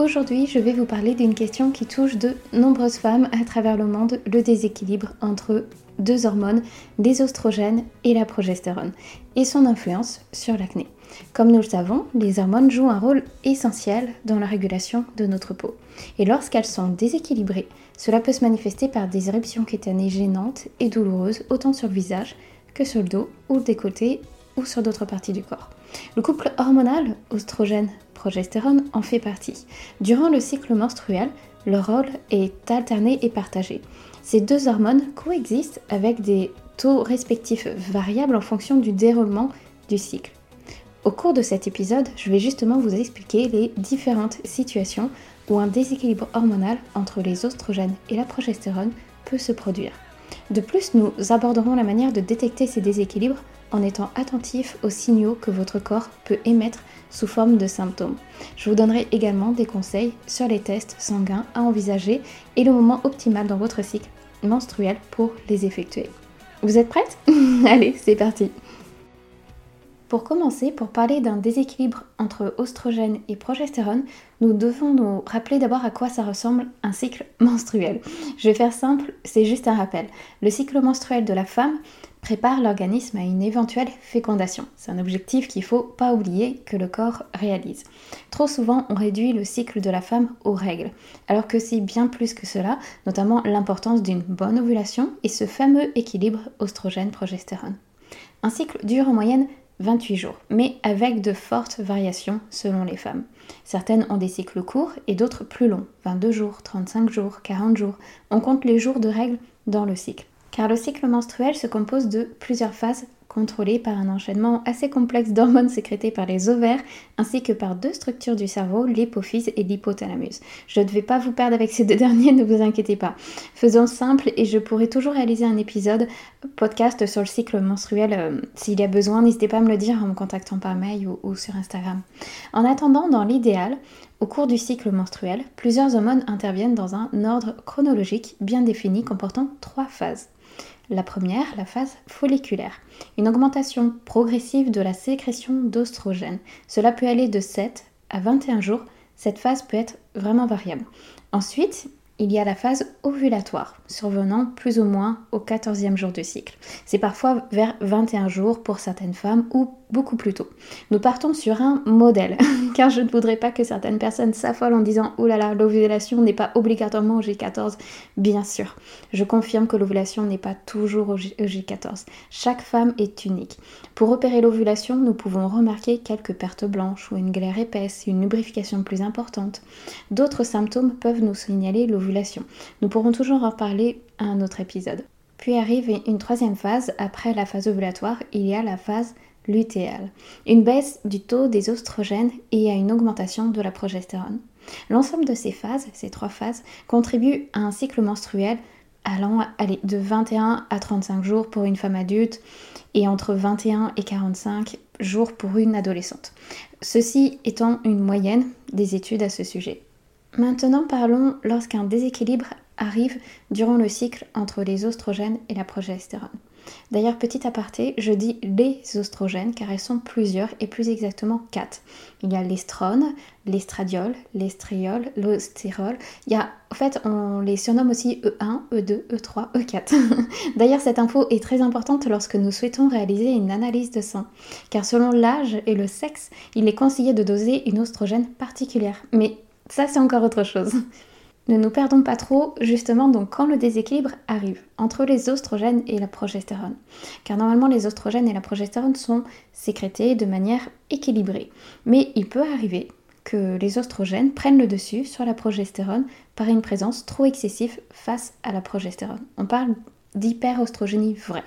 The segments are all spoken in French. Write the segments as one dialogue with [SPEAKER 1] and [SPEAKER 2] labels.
[SPEAKER 1] Aujourd'hui, je vais vous parler d'une question qui touche de nombreuses femmes à travers le monde, le déséquilibre entre deux hormones, des oestrogènes et la progestérone, et son influence sur l'acné. Comme nous le savons, les hormones jouent un rôle essentiel dans la régulation de notre peau. Et lorsqu'elles sont déséquilibrées, cela peut se manifester par des éruptions cutanées gênantes et douloureuses, autant sur le visage que sur le dos ou des côtés sur d'autres parties du corps. Le couple hormonal, oestrogène-progestérone, en fait partie. Durant le cycle menstruel, leur rôle est alterné et partagé. Ces deux hormones coexistent avec des taux respectifs variables en fonction du déroulement du cycle. Au cours de cet épisode, je vais justement vous expliquer les différentes situations où un déséquilibre hormonal entre les oestrogènes et la progestérone peut se produire. De plus, nous aborderons la manière de détecter ces déséquilibres en étant attentif aux signaux que votre corps peut émettre sous forme de symptômes. Je vous donnerai également des conseils sur les tests sanguins à envisager et le moment optimal dans votre cycle menstruel pour les effectuer. Vous êtes prête Allez, c'est parti pour commencer, pour parler d'un déséquilibre entre oestrogène et progestérone, nous devons nous rappeler d'abord à quoi ça ressemble un cycle menstruel. Je vais faire simple, c'est juste un rappel. Le cycle menstruel de la femme prépare l'organisme à une éventuelle fécondation. C'est un objectif qu'il ne faut pas oublier que le corps réalise. Trop souvent, on réduit le cycle de la femme aux règles, alors que c'est bien plus que cela, notamment l'importance d'une bonne ovulation et ce fameux équilibre oestrogène-progestérone. Un cycle dure en moyenne 28 jours, mais avec de fortes variations selon les femmes. Certaines ont des cycles courts et d'autres plus longs, 22 jours, 35 jours, 40 jours. On compte les jours de règles dans le cycle. Car le cycle menstruel se compose de plusieurs phases contrôlée par un enchaînement assez complexe d'hormones sécrétées par les ovaires ainsi que par deux structures du cerveau, l'hypophyse et l'hypothalamus. Je ne vais pas vous perdre avec ces deux derniers, ne vous inquiétez pas. Faisons simple et je pourrai toujours réaliser un épisode podcast sur le cycle menstruel euh, s'il y a besoin. N'hésitez pas à me le dire en me contactant par mail ou sur Instagram. En attendant, dans l'idéal, au cours du cycle menstruel, plusieurs hormones interviennent dans un ordre chronologique bien défini comportant trois phases. La première, la phase folliculaire, une augmentation progressive de la sécrétion d'oestrogène. Cela peut aller de 7 à 21 jours. Cette phase peut être vraiment variable. Ensuite, il y a la phase ovulatoire, survenant plus ou moins au 14e jour du cycle. C'est parfois vers 21 jours pour certaines femmes ou beaucoup plus tôt. Nous partons sur un modèle, car je ne voudrais pas que certaines personnes s'affolent en disant Oh là là, l'ovulation n'est pas obligatoirement au J14. Bien sûr, je confirme que l'ovulation n'est pas toujours au J14. Chaque femme est unique. Pour opérer l'ovulation, nous pouvons remarquer quelques pertes blanches ou une glaire épaisse, une lubrification plus importante. D'autres symptômes peuvent nous signaler l'ovulation nous pourrons toujours en parler à un autre épisode. Puis arrive une troisième phase, après la phase ovulatoire, il y a la phase lutéale. Une baisse du taux des oestrogènes et à une augmentation de la progestérone. L'ensemble de ces phases, ces trois phases, contribuent à un cycle menstruel allant de 21 à 35 jours pour une femme adulte et entre 21 et 45 jours pour une adolescente. Ceci étant une moyenne des études à ce sujet. Maintenant parlons lorsqu'un déséquilibre arrive durant le cycle entre les oestrogènes et la progestérone. D'ailleurs, petit aparté, je dis les oestrogènes car elles sont plusieurs et plus exactement quatre. Il y a l'estrone, l'estradiol, l'estriol, l'ostérol. Il y a, en fait, on les surnomme aussi E1, E2, E3, E4. D'ailleurs, cette info est très importante lorsque nous souhaitons réaliser une analyse de sang, car selon l'âge et le sexe, il est conseillé de doser une oestrogène particulière. Mais ça, c'est encore autre chose. Ne nous perdons pas trop, justement, donc quand le déséquilibre arrive entre les oestrogènes et la progestérone. Car normalement, les oestrogènes et la progestérone sont sécrétés de manière équilibrée. Mais il peut arriver que les oestrogènes prennent le dessus sur la progestérone par une présence trop excessive face à la progestérone. On parle d'hyperostrogénie vraie.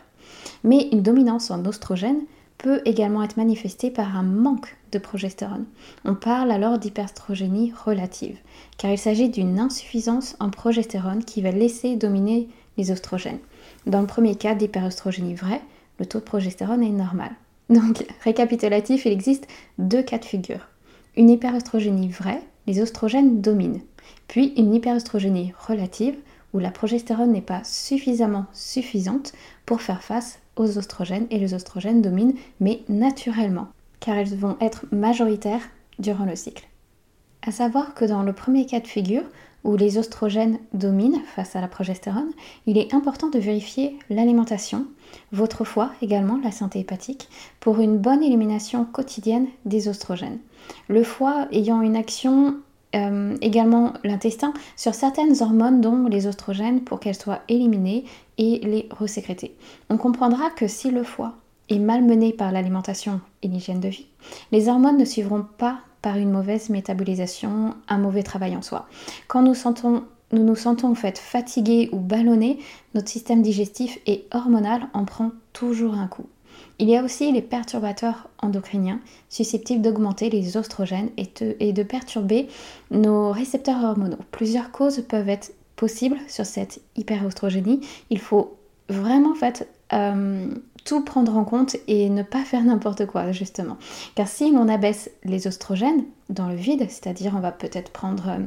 [SPEAKER 1] Mais une dominance en oestrogène peut également être manifestée par un manque de progestérone. On parle alors d'hyperstrogénie relative, car il s'agit d'une insuffisance en progestérone qui va laisser dominer les oestrogènes. Dans le premier cas d'hyperostrogénie vraie, le taux de progestérone est normal. Donc, récapitulatif, il existe deux cas de figure. Une hyperostrogénie vraie, les oestrogènes dominent. Puis une hyperostrogénie relative, où la progestérone n'est pas suffisamment suffisante pour faire face aux oestrogènes et les oestrogènes dominent, mais naturellement, car elles vont être majoritaires durant le cycle. À savoir que dans le premier cas de figure, où les oestrogènes dominent face à la progestérone, il est important de vérifier l'alimentation, votre foie également, la santé hépatique, pour une bonne élimination quotidienne des oestrogènes. Le foie ayant une action euh, également l'intestin sur certaines hormones dont les oestrogènes pour qu'elles soient éliminées et les resécréter. On comprendra que si le foie est malmené par l'alimentation et l'hygiène de vie, les hormones ne suivront pas par une mauvaise métabolisation, un mauvais travail en soi. Quand nous, nous nous sentons en fait fatigués ou ballonnés, notre système digestif et hormonal en prend toujours un coup. Il y a aussi les perturbateurs endocriniens susceptibles d'augmenter les oestrogènes et de, perturber nos récepteurs hormonaux. Plusieurs causes peuvent être possibles sur cette hyperostrogénie. Il faut vraiment euh, tout prendre en compte et ne pas faire n'importe quoi justement. Car si on abaisse les oestrogènes dans le vide, c'est-à-dire on va peut-être prendre euh,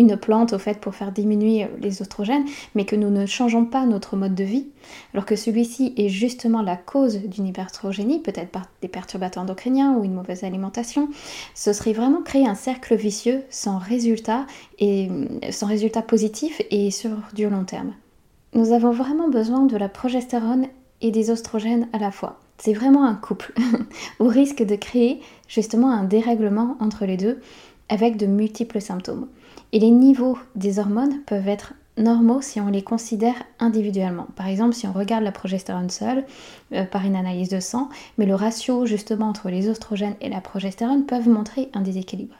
[SPEAKER 1] une plante au fait pour faire diminuer les oestrogènes, mais que nous ne changeons pas notre mode de vie, alors que celui-ci est justement la cause d'une hypertrogénie, peut-être par des perturbateurs endocriniens ou une mauvaise alimentation, ce serait vraiment créer un cercle vicieux sans résultat et sans résultat positif et sur du long terme. Nous avons vraiment besoin de la progestérone et des oestrogènes à la fois. C'est vraiment un couple, au risque de créer justement un dérèglement entre les deux avec de multiples symptômes. Et les niveaux des hormones peuvent être normaux si on les considère individuellement. Par exemple, si on regarde la progestérone seule euh, par une analyse de sang, mais le ratio justement entre les oestrogènes et la progestérone peuvent montrer un déséquilibre.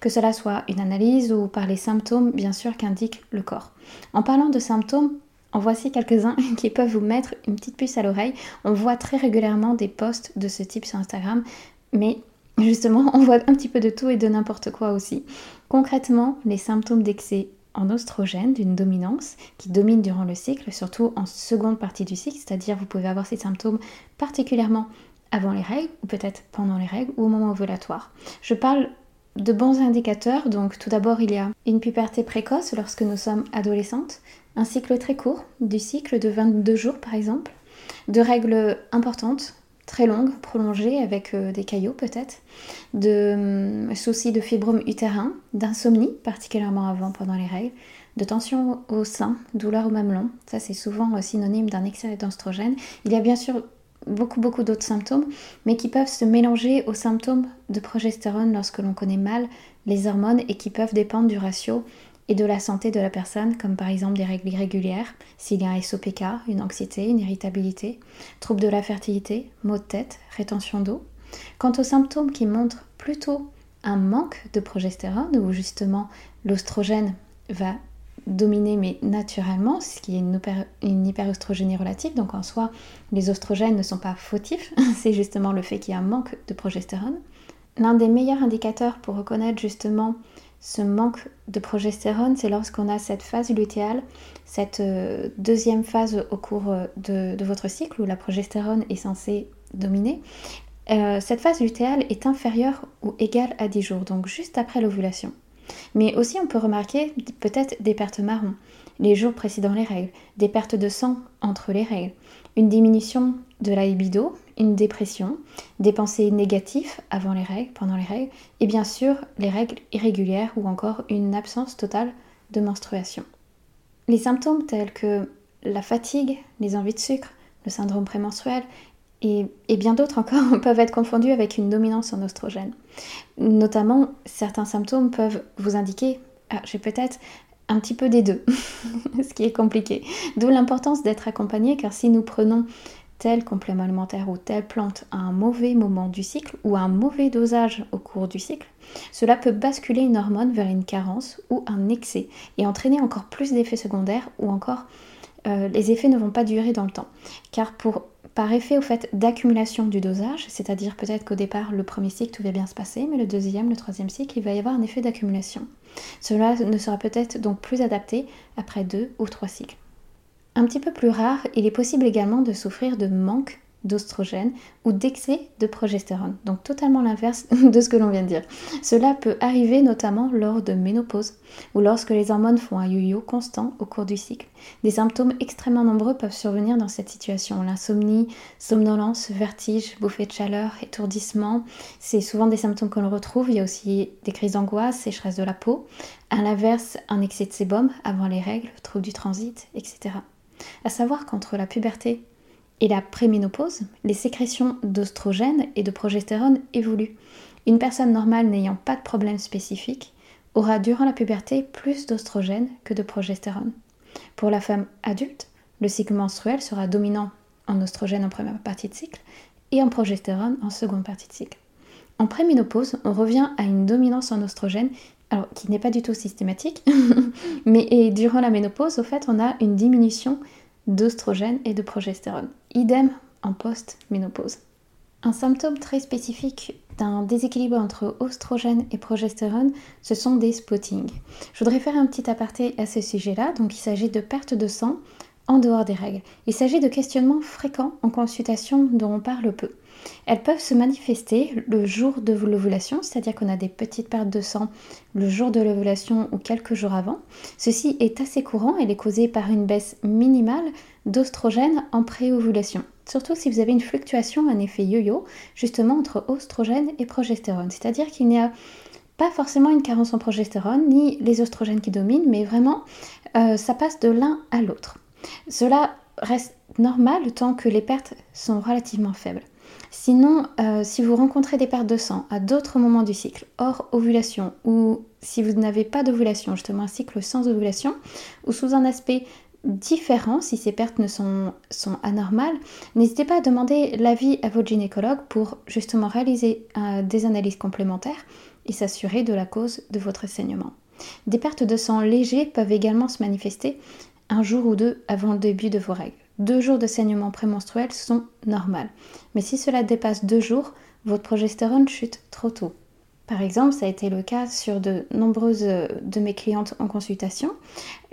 [SPEAKER 1] Que cela soit une analyse ou par les symptômes bien sûr qu'indique le corps. En parlant de symptômes, en voici quelques-uns qui peuvent vous mettre une petite puce à l'oreille. On voit très régulièrement des posts de ce type sur Instagram, mais justement, on voit un petit peu de tout et de n'importe quoi aussi. Concrètement, les symptômes d'excès en oestrogène d'une dominance qui domine durant le cycle, surtout en seconde partie du cycle, c'est-à-dire vous pouvez avoir ces symptômes particulièrement avant les règles ou peut-être pendant les règles ou au moment ovulatoire. Je parle de bons indicateurs, donc tout d'abord il y a une puberté précoce lorsque nous sommes adolescentes, un cycle très court, du cycle de 22 jours par exemple, de règles importantes, très longues, prolongées avec euh, des caillots peut-être, de hum, soucis de fibrome utérin, d'insomnie, particulièrement avant pendant les règles, de tension au sein, douleur au mamelon, ça c'est souvent euh, synonyme d'un excès d'oestrogène. Il y a bien sûr beaucoup beaucoup d'autres symptômes, mais qui peuvent se mélanger aux symptômes de progestérone lorsque l'on connaît mal les hormones et qui peuvent dépendre du ratio et de la santé de la personne, comme par exemple des règles irrégulières, s'il y a SOPK, une anxiété, une irritabilité, troubles de la fertilité, maux de tête, rétention d'eau. Quant aux symptômes qui montrent plutôt un manque de progestérone, où justement l'ostrogène va dominer mais naturellement, ce qui est une, une hyperostrogénie relative, donc en soi les oestrogènes ne sont pas fautifs, c'est justement le fait qu'il y a un manque de progestérone. L'un des meilleurs indicateurs pour reconnaître justement ce manque de progestérone, c'est lorsqu'on a cette phase lutéale, cette euh, deuxième phase au cours euh, de, votre cycle où la progestérone est censée dominer. Euh, cette phase lutéale est inférieure ou égale à 10 jours, donc juste après l'ovulation. Mais aussi on peut remarquer peut-être des pertes marron les jours précédant les règles, des pertes de sang entre les règles, une diminution de la libido, une dépression, des pensées négatives avant les règles, pendant les règles, et bien sûr les règles irrégulières ou encore une absence totale de menstruation. Les symptômes tels que la fatigue, les envies de sucre, le syndrome prémenstruel et, bien d'autres encore peuvent être confondus avec une dominance en oestrogène. Notamment, certains symptômes peuvent vous indiquer ah, j'ai peut-être un petit peu des deux, ce qui est compliqué. D'où l'importance d'être accompagné car si nous prenons tel complément alimentaire ou telle plante à un mauvais moment du cycle ou à un mauvais dosage au cours du cycle, cela peut basculer une hormone vers une carence ou un excès et entraîner encore plus d'effets secondaires ou encore euh, les effets ne vont pas durer dans le temps. Car pour, par effet au fait d'accumulation du dosage, c'est-à-dire peut-être qu'au départ le premier cycle tout va bien se passer, mais le deuxième, le troisième cycle, il va y avoir un effet d'accumulation. Cela ne sera peut-être donc plus adapté après deux ou trois cycles. Un petit peu plus rare, il est possible également de souffrir de manque d'ostrogène ou d'excès de progestérone. Donc totalement l'inverse de ce que l'on vient de dire. Cela peut arriver notamment lors de ménopause ou lorsque les hormones font un yo-yo constant au cours du cycle. Des symptômes extrêmement nombreux peuvent survenir dans cette situation. L'insomnie, somnolence, vertige, bouffée de chaleur, étourdissement, c'est souvent des symptômes que l'on retrouve. Il y a aussi des crises d'angoisse, sécheresse de la peau. À l'inverse, un excès de sébum avant les règles, trouble du transit, etc. À savoir qu'entre la puberté et la préménopause, les sécrétions d'ostrogène et de progestérone évoluent. Une personne normale n'ayant pas de problème spécifique aura durant la puberté plus d'ostrogène que de progestérone. Pour la femme adulte, le cycle menstruel sera dominant en ostrogène en première partie de cycle et en progestérone en seconde partie de cycle. En préménopause, on revient à une dominance en ostrogène, alors qui n'est pas du tout systématique, mais durant la ménopause, au fait, on a une diminution d'ostrogène et de progestérone. Idem en post-ménopause. Un symptôme très spécifique d'un déséquilibre entre oestrogène et progestérone, ce sont des spottings. Je voudrais faire un petit aparté à ce sujet-là. Donc, il s'agit de perte de sang en dehors des règles. Il s'agit de questionnements fréquents en consultation dont on parle peu. Elles peuvent se manifester le jour de l'ovulation, c'est-à-dire qu'on a des petites pertes de sang le jour de l'ovulation ou quelques jours avant. Ceci est assez courant, elle est causée par une baisse minimale d'ostrogène en pré-ovulation. Surtout si vous avez une fluctuation, un effet yo-yo, justement entre oestrogène et progestérone. C'est-à-dire qu'il n'y a pas forcément une carence en progestérone, ni les oestrogènes qui dominent, mais vraiment, euh, ça passe de l'un à l'autre. Cela reste normal tant que les pertes sont relativement faibles. Sinon, euh, si vous rencontrez des pertes de sang à d'autres moments du cycle, hors ovulation, ou si vous n'avez pas d'ovulation, justement un cycle sans ovulation, ou sous un aspect différent, si ces pertes ne sont, anormales, n'hésitez pas à demander l'avis à votre gynécologue pour justement réaliser euh, des analyses complémentaires et s'assurer de la cause de votre saignement. Des pertes de sang légers peuvent également se manifester un jour ou deux avant le début de vos règles. Deux jours de saignement prémenstruel sont normales. Mais si cela dépasse deux jours, votre progestérone chute trop tôt. Par exemple, ça a été le cas sur de nombreuses de mes clientes en consultation.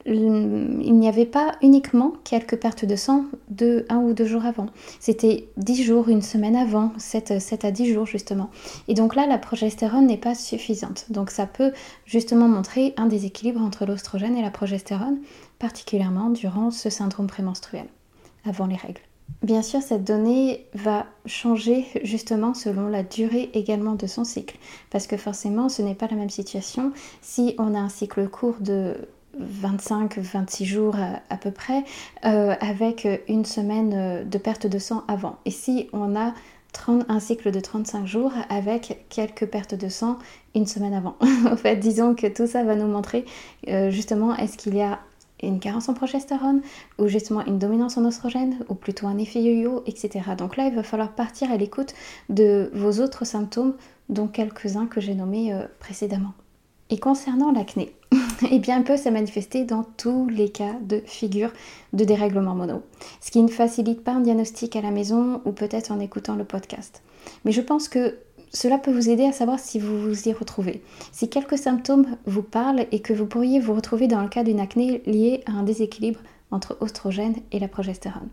[SPEAKER 1] Il n'y avait pas uniquement quelques pertes de sang de un ou deux jours avant. C'était dix jours, une semaine avant, 7, 7 à 10 jours justement. Et donc là, la progestérone n'est pas suffisante. Donc ça peut justement montrer un déséquilibre entre l'ostrogène et la progestérone, particulièrement durant ce syndrome prémenstruel, avant les règles. Bien sûr, cette donnée va changer justement selon la durée également de son cycle, parce que forcément, ce n'est pas la même situation si on a un cycle court de 25-26 jours à, peu près, euh, avec une semaine euh, de perte de sang avant. Et si on a un cycle de 35 jours avec quelques pertes de sang une semaine avant? en fait, disons que tout ça va nous montrer euh, justement est-ce qu'il y a une carence en progestérone ou justement une dominance en oestrogène ou plutôt un effet yo-yo, etc. Donc là, il va falloir partir à l'écoute de vos autres symptômes, dont quelques-uns que j'ai nommés précédemment. Et concernant l'acné, eh bien, elle peut se manifester dans tous les cas de figure de dérèglement mono, ce qui ne facilite pas un diagnostic à la maison ou peut-être en écoutant le podcast. Mais je pense que cela peut vous aider à savoir si vous vous y retrouvez. Si quelques symptômes vous parlent et que vous pourriez vous retrouver dans le cas d'une acné liée à un déséquilibre entre oestrogène et la progestérone.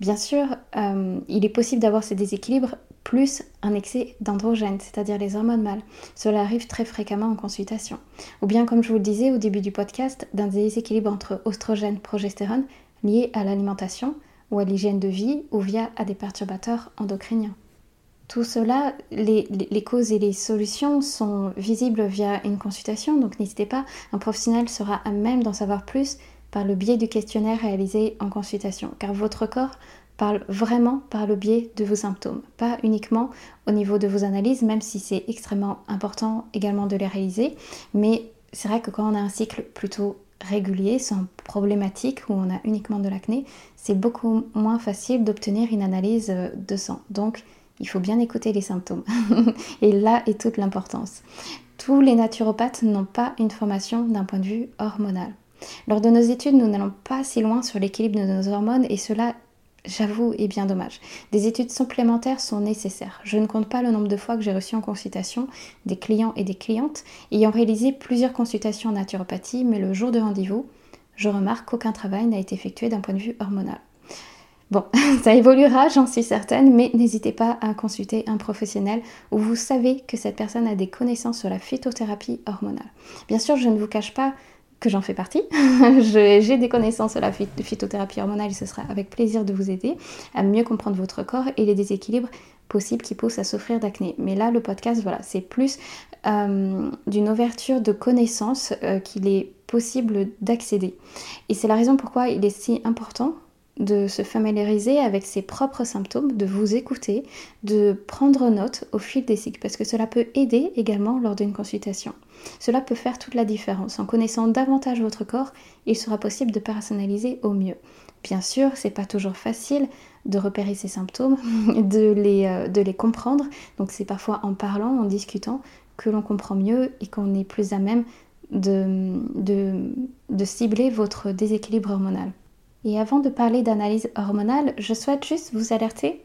[SPEAKER 1] Bien sûr, euh, il est possible d'avoir ce déséquilibre plus un excès d'androgène, c'est-à-dire les hormones mâles. Cela arrive très fréquemment en consultation. Ou bien, comme je vous le disais au début du podcast, d'un déséquilibre entre oestrogène et progestérone lié à l'alimentation ou à l'hygiène de vie ou via à des perturbateurs endocriniens. Tout cela, les, causes et les solutions sont visibles via une consultation, donc n'hésitez pas, un professionnel sera à même d'en savoir plus par le biais du questionnaire réalisé en consultation, car votre corps parle vraiment par le biais de vos symptômes, pas uniquement au niveau de vos analyses, même si c'est extrêmement important également de les réaliser, mais c'est vrai que quand on a un cycle plutôt régulier, sans problématique, où on a uniquement de l'acné, c'est beaucoup moins facile d'obtenir une analyse de sang. Donc, il faut bien écouter les symptômes. et là est toute l'importance. Tous les naturopathes n'ont pas une formation d'un point de vue hormonal. Lors de nos études, nous n'allons pas si loin sur l'équilibre de nos hormones et cela, j'avoue, est bien dommage. Des études supplémentaires sont nécessaires. Je ne compte pas le nombre de fois que j'ai reçu en consultation des clients et des clientes ayant réalisé plusieurs consultations en naturopathie, mais le jour de rendez-vous, je remarque qu'aucun travail n'a été effectué d'un point de vue hormonal. Bon, ça évoluera, j'en suis certaine, mais n'hésitez pas à consulter un professionnel où vous savez que cette personne a des connaissances sur la phytothérapie hormonale. Bien sûr, je ne vous cache pas que j'en fais partie. J'ai des connaissances sur la phytothérapie hormonale et ce sera avec plaisir de vous aider à mieux comprendre votre corps et les déséquilibres possibles qui poussent à souffrir d'acné. Mais là, le podcast, voilà, c'est plus euh, d'une ouverture de connaissances euh, qu'il est possible d'accéder. Et c'est la raison pourquoi il est si important de se familiariser avec ses propres symptômes, de vous écouter, de prendre note au fil des cycles, parce que cela peut aider également lors d'une consultation. Cela peut faire toute la différence. En connaissant davantage votre corps, il sera possible de personnaliser au mieux. Bien sûr, c'est pas toujours facile de repérer ces symptômes, de les, euh, de les comprendre. Donc c'est parfois en parlant, en discutant, que l'on comprend mieux et qu'on est plus à même de cibler votre déséquilibre hormonal. Et avant de parler d'analyse hormonale, je souhaite juste vous alerter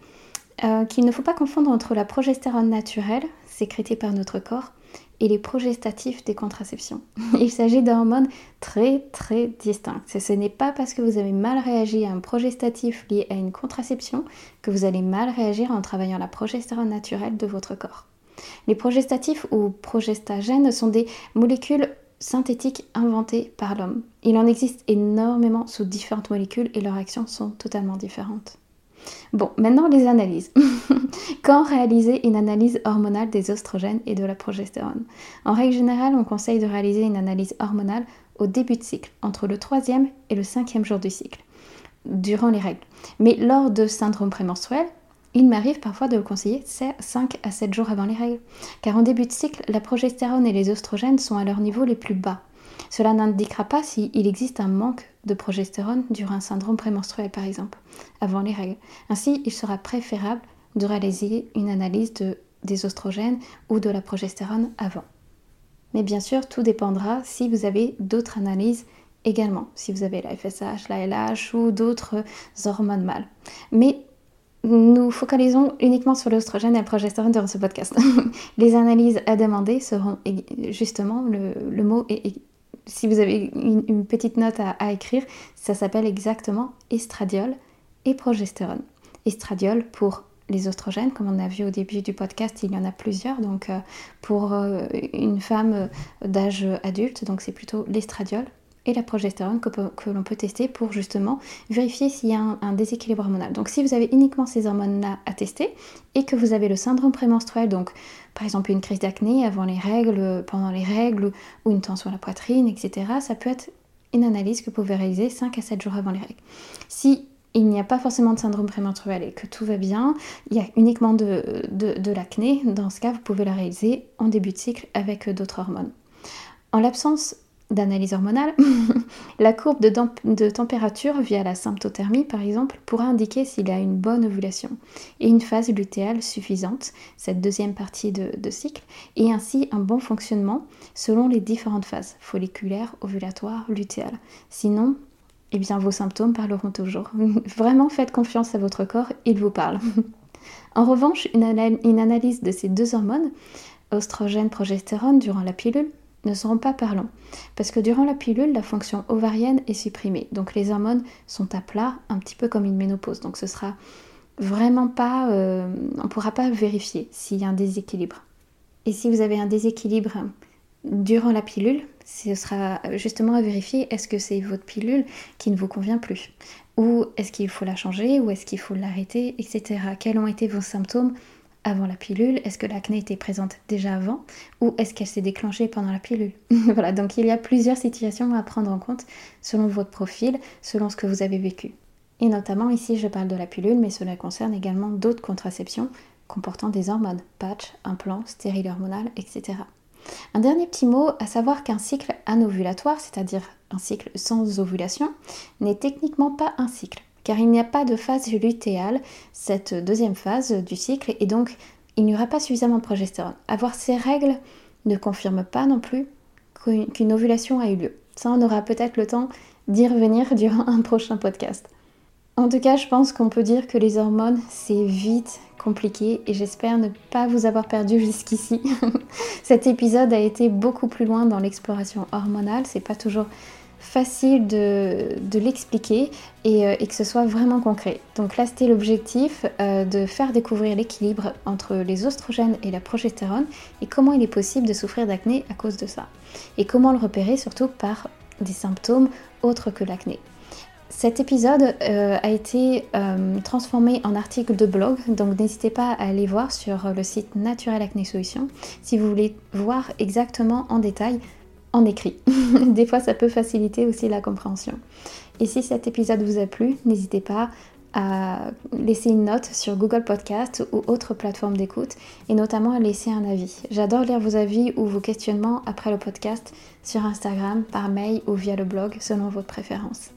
[SPEAKER 1] euh, qu'il ne faut pas confondre entre la progestérone naturelle, sécrétée par notre corps, et les progestatifs des contraceptions. Il s'agit d'hormones très très distinctes. Ce n'est pas parce que vous avez mal réagi à un progestatif lié à une contraception que vous allez mal réagir en travaillant la progestérone naturelle de votre corps. Les progestatifs ou progestagènes sont des molécules synthétiques inventées par l'homme. Il en existe énormément sous différentes molécules et leurs actions sont totalement différentes. Bon, maintenant les analyses. Quand réaliser une analyse hormonale des oestrogènes et de la progestérone? En règle générale, on conseille de réaliser une analyse hormonale au début de cycle, entre le troisième et le cinquième jour du cycle, durant les règles. Mais lors de syndrome prémenstruel, il m'arrive parfois de le conseiller 5 à 7 jours avant les règles, car en début de cycle, la progestérone et les oestrogènes sont à leur niveau les plus bas. Cela n'indiquera pas s'il existe un manque de progestérone durant un syndrome prémenstruel par exemple, avant les règles. Ainsi, il sera préférable de réaliser une analyse des oestrogènes ou de la progestérone avant. Mais bien sûr, tout dépendra si vous avez d'autres analyses également, si vous avez la FSH, la LH ou d'autres hormones mâles. Mais nous focalisons uniquement sur l'oestrogène et la progestérone durant ce podcast. Les analyses à demander seront justement, le, mot si vous avez une, petite note à, écrire, ça s'appelle exactement estradiol et progestérone. Estradiol pour les oestrogènes, comme on a vu au début du podcast, il y en a plusieurs. Donc euh, pour euh, une femme d'âge adulte, donc c'est plutôt l'estradiol et la progestérone que, l'on peut tester pour justement vérifier s'il y a un, déséquilibre hormonal. Donc si vous avez uniquement ces hormones-là à tester et que vous avez le syndrome prémenstruel, donc par exemple une crise d'acné avant les règles, pendant les règles ou une tension à la poitrine, etc., ça peut être une analyse que vous pouvez réaliser 5 à 7 jours avant les règles. Si il n'y a pas forcément de syndrome prémenstruel et que tout va bien, il y a uniquement de, de l'acné, dans ce cas, vous pouvez la réaliser en début de cycle avec d'autres hormones. En l'absence d'analyse hormonale, la courbe de, température via la symptothermie par exemple pourra indiquer s'il a une bonne ovulation et une phase lutéale suffisante, cette deuxième partie de, cycle, et ainsi un bon fonctionnement selon les différentes phases, folliculaire, ovulatoire, lutéale. Sinon, eh bien vos symptômes parleront toujours. Vraiment faites confiance à votre corps, il vous parle. en revanche, une, une analyse de ces deux hormones, oestrogène, progestérone durant la pilule, ne seront pas parlants. Parce que durant la pilule, la fonction ovarienne est supprimée. Donc les hormones sont à plat, un petit peu comme une ménopause. Donc ce sera vraiment pas. Euh, on pourra pas vérifier s'il y a un déséquilibre. Et si vous avez un déséquilibre durant la pilule, ce sera justement à vérifier est-ce que c'est votre pilule qui ne vous convient plus? Ou est-ce qu'il faut la changer? Ou est-ce qu'il faut l'arrêter? Etc. Quels ont été vos symptômes avant la pilule Est-ce que l'acné était présente déjà avant ou est-ce qu'elle s'est déclenchée pendant la pilule Voilà, donc il y a plusieurs situations à prendre en compte selon votre profil, selon ce que vous avez vécu. Et notamment ici, je parle de la pilule, mais cela concerne également d'autres contraceptions comportant des hormones, patch, implants, stérile hormonal, etc. Un dernier petit mot, à savoir qu'un cycle anovulatoire, c'est-à-dire un cycle sans ovulation, n'est techniquement pas un cycle car il n'y a pas de phase lutéale, cette deuxième phase du cycle, et donc il n'y aura pas suffisamment de progestérone. Avoir ces règles ne confirme pas non plus qu'une ovulation a eu lieu. Ça, on aura peut-être le temps d'y revenir durant un prochain podcast. En tout cas, je pense qu'on peut dire que les hormones, c'est vite compliqué et j'espère ne pas vous avoir perdu jusqu'ici. Cet épisode a été beaucoup plus loin dans l'exploration hormonale, c'est pas toujours facile de, l'expliquer euh, et, que ce soit vraiment concret. Donc là, c'était l'objectif euh, de faire découvrir l'équilibre entre les oestrogènes et la progestérone et comment il est possible de souffrir d'acné à cause de ça. Et comment le repérer surtout par des symptômes autres que l'acné. Cet épisode euh, a été transformé en article de blog, donc n'hésitez pas à aller voir sur le site Naturel Acné Solutions si vous voulez voir exactement en détail en écrit. Des fois, ça peut faciliter aussi la compréhension. Et si cet épisode vous a plu, n'hésitez pas à laisser une note sur Google Podcast ou autre plateforme d'écoute et notamment à laisser un avis. J'adore lire vos avis ou vos questionnements après le podcast sur Instagram, par mail ou via le blog selon votre préférence.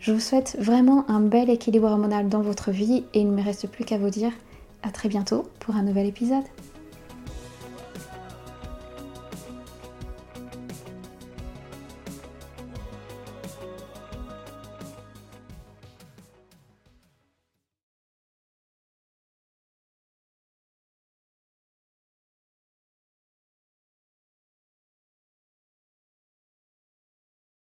[SPEAKER 1] Je vous souhaite vraiment un bel équilibre hormonal dans votre vie et il ne me reste plus qu'à vous dire à très bientôt pour un nouvel épisode.